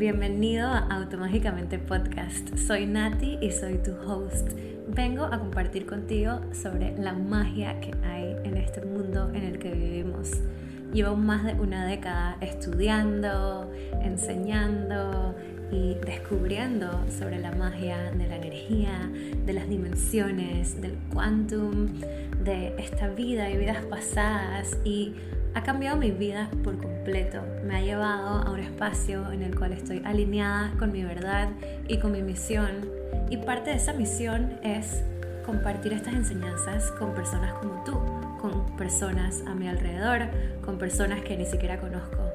Bienvenido a Automágicamente Podcast. Soy Nati y soy tu host. Vengo a compartir contigo sobre la magia que hay en este mundo en el que vivimos. Llevo más de una década estudiando, enseñando y descubriendo sobre la magia de la energía, de las dimensiones, del quantum, de esta vida y vidas pasadas y ha cambiado mi vida por completo. Me ha llevado a un espacio en el cual estoy alineada con mi verdad y con mi misión. Y parte de esa misión es compartir estas enseñanzas con personas como tú, con personas a mi alrededor, con personas que ni siquiera conozco.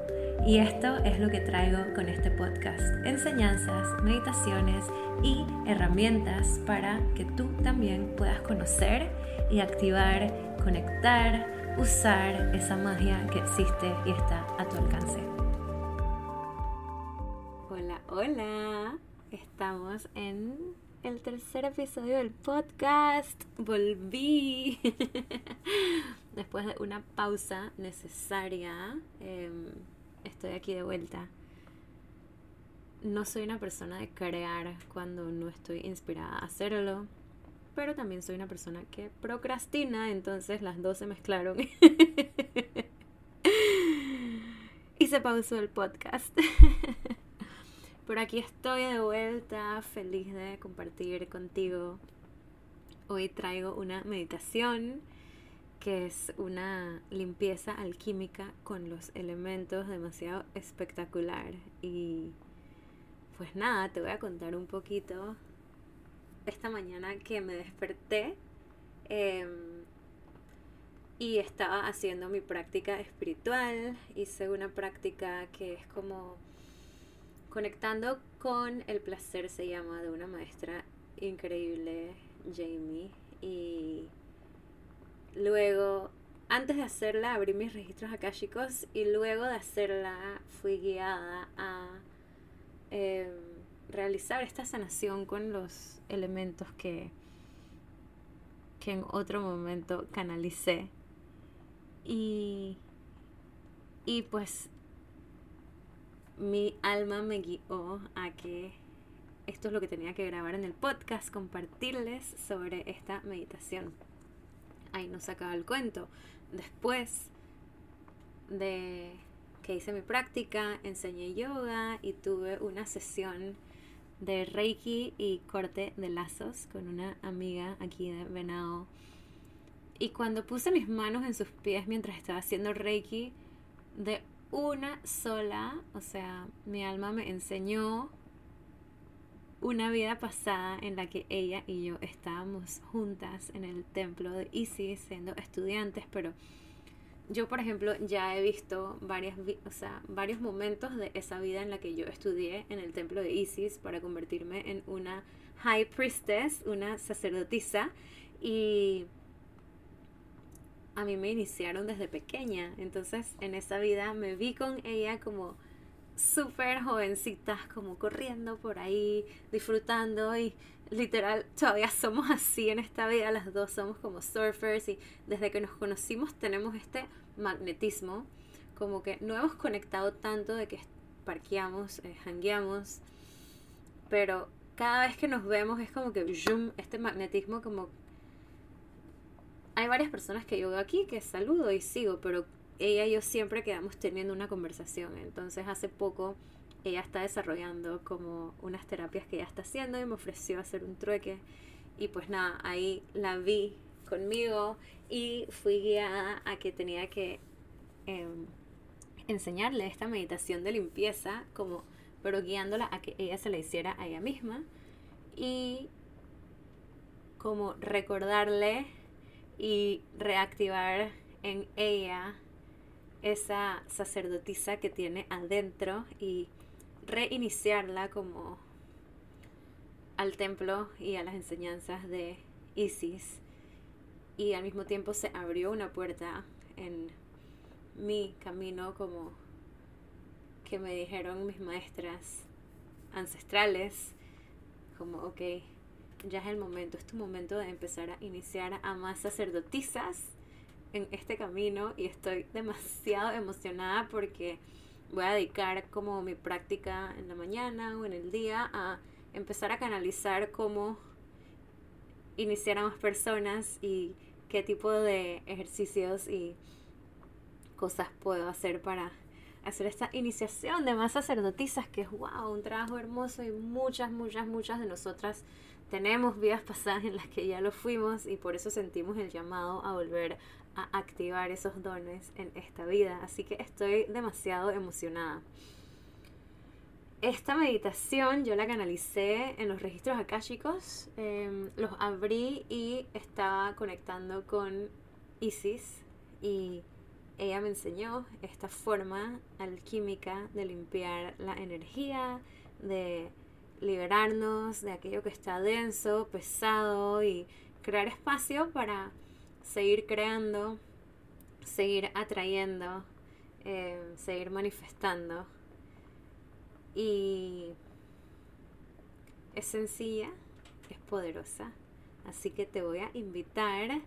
Y esto es lo que traigo con este podcast. Enseñanzas, meditaciones y herramientas para que tú también puedas conocer y activar, conectar, usar esa magia que existe y está a tu alcance. Hola, hola. Estamos en el tercer episodio del podcast. Volví. Después de una pausa necesaria, em, estoy aquí de vuelta. No soy una persona de crear cuando no estoy inspirada a hacerlo pero también soy una persona que procrastina, entonces las dos se mezclaron. y se pausó el podcast. Por aquí estoy de vuelta, feliz de compartir contigo. Hoy traigo una meditación que es una limpieza alquímica con los elementos demasiado espectacular. Y pues nada, te voy a contar un poquito esta mañana que me desperté em, y estaba haciendo mi práctica espiritual. Hice una práctica que es como conectando con el placer, se llama, de una maestra increíble, Jamie. Y luego, antes de hacerla, abrí mis registros akashicos y luego de hacerla fui guiada a... Em, realizar esta sanación con los elementos que, que en otro momento canalicé. Y, y pues mi alma me guió a que esto es lo que tenía que grabar en el podcast, compartirles sobre esta meditación. Ahí nos acaba el cuento. Después de que hice mi práctica, enseñé yoga y tuve una sesión de Reiki y corte de lazos con una amiga aquí de Venado. Y cuando puse mis manos en sus pies mientras estaba haciendo Reiki, de una sola, o sea, mi alma me enseñó una vida pasada en la que ella y yo estábamos juntas en el templo de Isis siendo estudiantes, pero yo, por ejemplo, ya he visto varias, o sea, varios momentos de esa vida en la que yo estudié en el templo de Isis para convertirme en una high priestess, una sacerdotisa. Y a mí me iniciaron desde pequeña. Entonces, en esa vida me vi con ella como súper jovencitas, como corriendo por ahí, disfrutando y literal todavía somos así en esta vida, las dos somos como surfers y desde que nos conocimos tenemos este magnetismo, como que no hemos conectado tanto de que parqueamos, eh, hangueamos, pero cada vez que nos vemos es como que zoom, este magnetismo como... Hay varias personas que yo veo aquí que saludo y sigo, pero ella y yo siempre quedamos teniendo una conversación. Entonces hace poco ella está desarrollando como unas terapias que ella está haciendo y me ofreció hacer un trueque. Y pues nada, ahí la vi conmigo y fui guiada a que tenía que em, enseñarle esta meditación de limpieza, como, pero guiándola a que ella se la hiciera a ella misma y como recordarle y reactivar en ella esa sacerdotisa que tiene adentro y reiniciarla como al templo y a las enseñanzas de Isis. Y al mismo tiempo se abrió una puerta en mi camino como que me dijeron mis maestras ancestrales, como, ok, ya es el momento, es tu momento de empezar a iniciar a más sacerdotisas en este camino y estoy demasiado emocionada porque voy a dedicar como mi práctica en la mañana o en el día a empezar a canalizar cómo iniciar a más personas y qué tipo de ejercicios y cosas puedo hacer para hacer esta iniciación de más sacerdotisas, que es wow, un trabajo hermoso y muchas, muchas, muchas de nosotras tenemos vidas pasadas en las que ya lo fuimos y por eso sentimos el llamado a volver a activar esos dones en esta vida. Así que estoy demasiado emocionada. Esta meditación yo la canalicé en los registros akáshicos, em, los abrí y estaba conectando con Isis y ella me enseñó esta forma alquímica de limpiar la energía, de liberarnos de aquello que está denso, pesado y crear espacio para seguir creando, seguir atrayendo, em, seguir manifestando. Y es sencilla, es poderosa. Así que te voy a invitar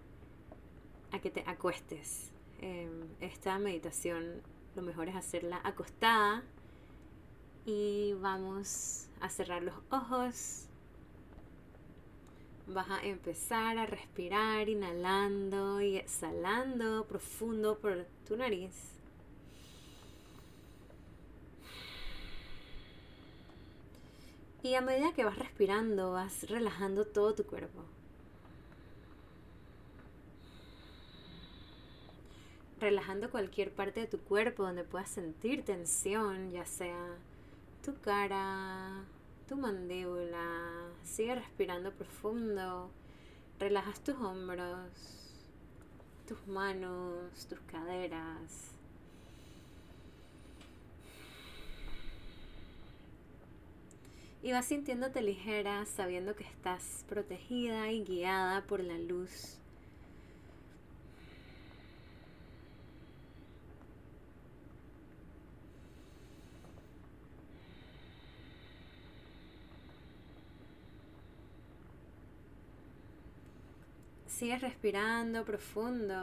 a que te acuestes. Em, esta meditación lo mejor es hacerla acostada y vamos a cerrar los ojos. Vas a empezar a respirar inhalando y exhalando profundo por tu nariz. Y a medida que vas respirando, vas relajando todo tu cuerpo. Relajando cualquier parte de tu cuerpo donde puedas sentir tensión, ya sea tu cara, tu mandíbula. Sigue respirando profundo. Relajas tus hombros, tus manos, tus caderas. y vas sintiéndote ligera sabiendo que estás protegida y guiada por la luz. Sigues respirando profundo.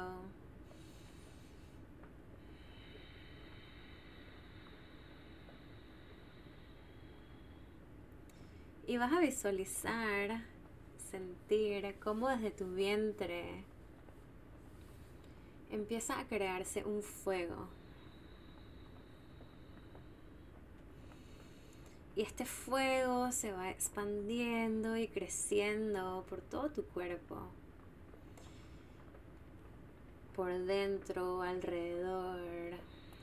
Y vas a visualizar, sentir cómo desde tu vientre empieza a crearse un fuego. Y este fuego se va expandiendo y creciendo por todo tu cuerpo. Por dentro, alrededor.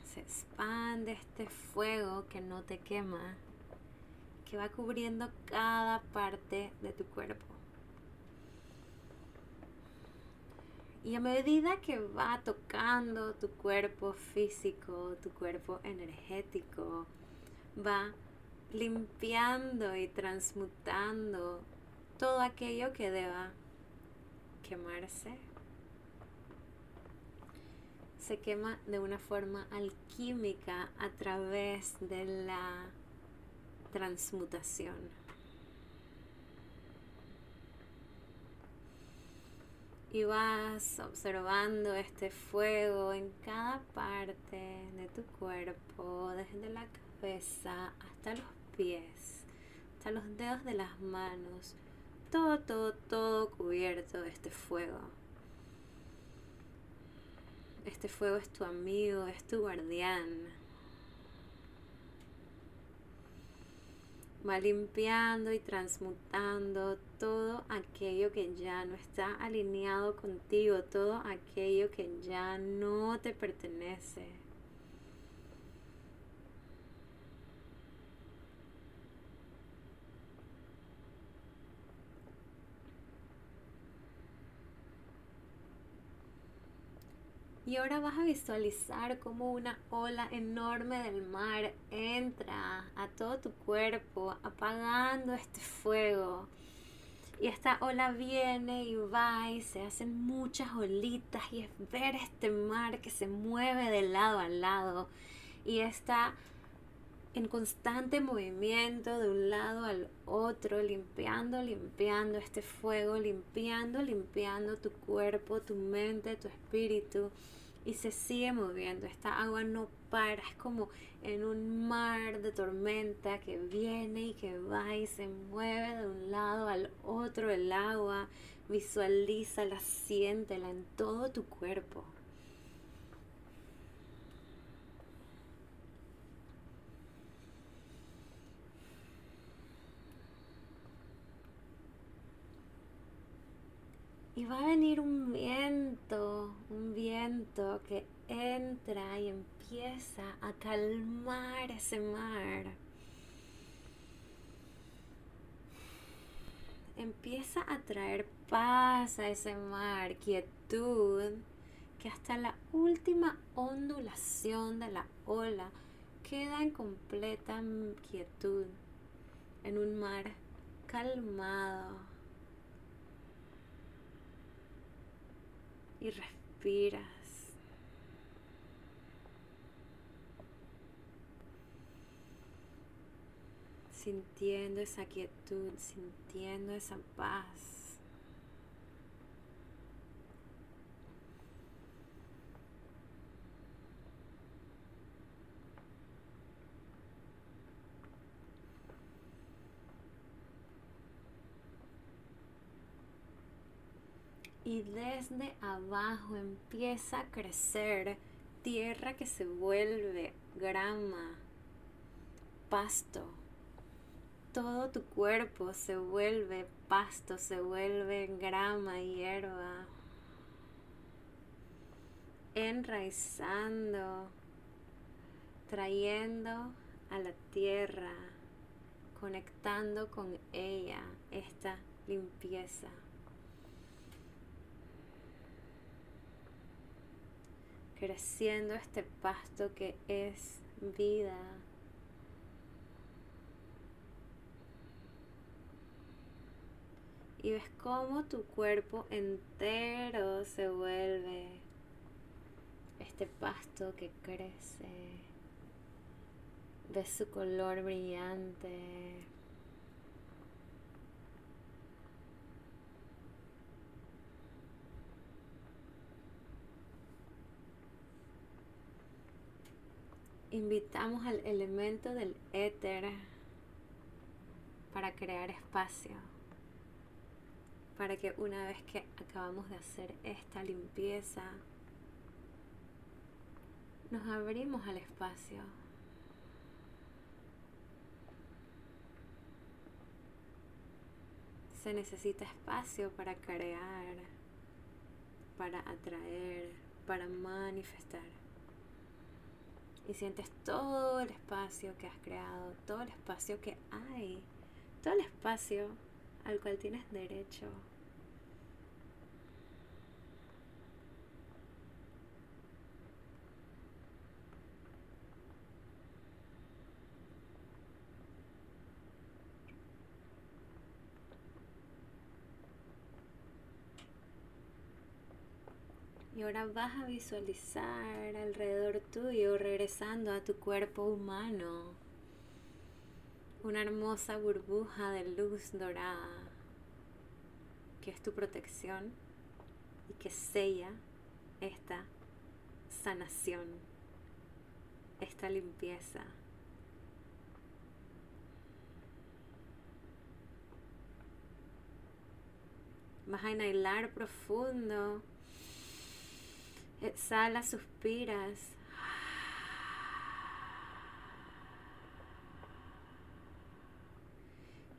Se expande este fuego que no te quema que va cubriendo cada parte de tu cuerpo. Y a medida que va tocando tu cuerpo físico, tu cuerpo energético, va limpiando y transmutando todo aquello que deba quemarse. Se quema de una forma alquímica a través de la transmutación. Y vas observando este fuego en cada parte de tu cuerpo, desde la cabeza hasta los pies, hasta los dedos de las manos, todo, todo, todo cubierto de este fuego. Este fuego es tu amigo, es tu guardián. va limpiando y transmutando todo aquello que ya no está alineado contigo, todo aquello que ya no te pertenece. Y ahora vas a visualizar como una ola enorme del mar entra a todo tu cuerpo, apagando este fuego. Y esta ola viene y va y se hacen muchas olitas y es ver este mar que se mueve de lado a lado y está en constante movimiento de un lado al otro, limpiando, limpiando este fuego, limpiando, limpiando tu cuerpo, tu mente, tu espíritu y se sigue moviendo. Esta agua no para, es como en un mar de tormenta que viene y que va y se mueve de un lado al otro el agua, visualízala, siéntela en todo tu cuerpo. Y va a venir un viento, un viento que entra y empieza a calmar ese mar. Empieza a traer paz a ese mar, quietud, que hasta la última ondulación de la ola queda en completa quietud, en un mar calmado y respiras. Sintiendo esa quietud, sintiendo esa paz. y desde abajo empieza a crecer tierra que se vuelve grama, pasto. Todo tu cuerpo se vuelve pasto, se vuelve grama, hierba, enraizando, trayendo a la tierra, conectando con ella esta limpieza. Creciendo este pasto que es vida. Y ves cómo tu cuerpo entero se vuelve este pasto que crece. Ves su color brillante. Invitamos al elemento del éter para crear espacio. Para que una vez que acabamos de hacer esta limpieza, nos abrimos al espacio. Se necesita espacio para crear, para atraer, para manifestar y sientes todo el espacio que has creado, todo el espacio que hay, todo el espacio al cual tienes derecho. Y ahora vas a visualizar alrededor tuyo, regresando a tu cuerpo humano, una hermosa burbuja de luz dorada que es tu protección y que sella esta sanación, esta limpieza. Vas a inhalar profundo Exhala, suspiras.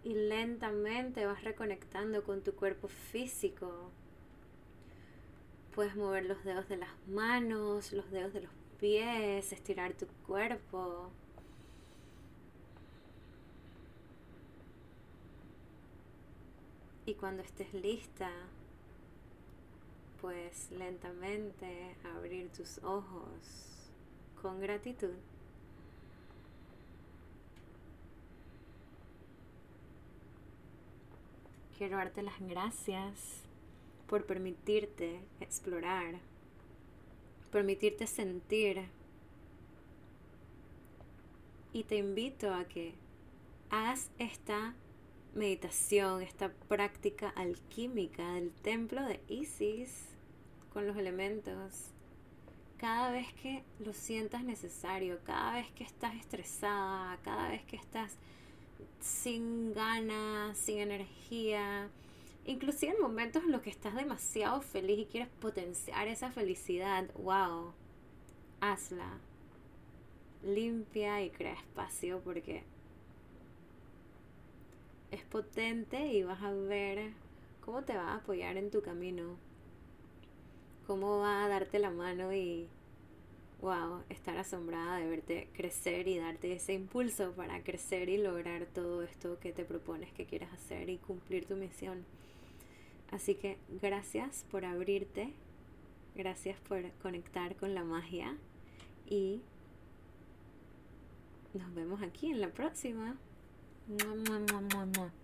Y lentamente vas reconectando con tu cuerpo físico. Puedes mover los dedos de las manos, los dedos de los pies, estirar tu cuerpo. Y cuando estés lista, pues lentamente abrir tus ojos con gratitud. Quiero darte las gracias por permitirte explorar, permitirte sentir. Y te invito a que hagas esta meditación, esta práctica alquímica del templo de Isis con los elementos cada vez que lo sientas necesario, cada vez que estás estresada, cada vez que estás sin ganas, sin energía, inclusive en momentos en los que estás demasiado feliz y quieres potenciar esa felicidad, wow, hazla. Limpia y crea espacio porque es potente y vas a ver cómo te va a apoyar en tu camino, cómo va a darte la mano y, wow, estar asombrada de verte crecer y darte ese impulso para crecer y lograr todo esto que te propones que quieras hacer y cumplir tu misión. Así que gracias por abrirte, gracias por conectar con la magia y nos vemos aquí en la próxima. 么么么么么。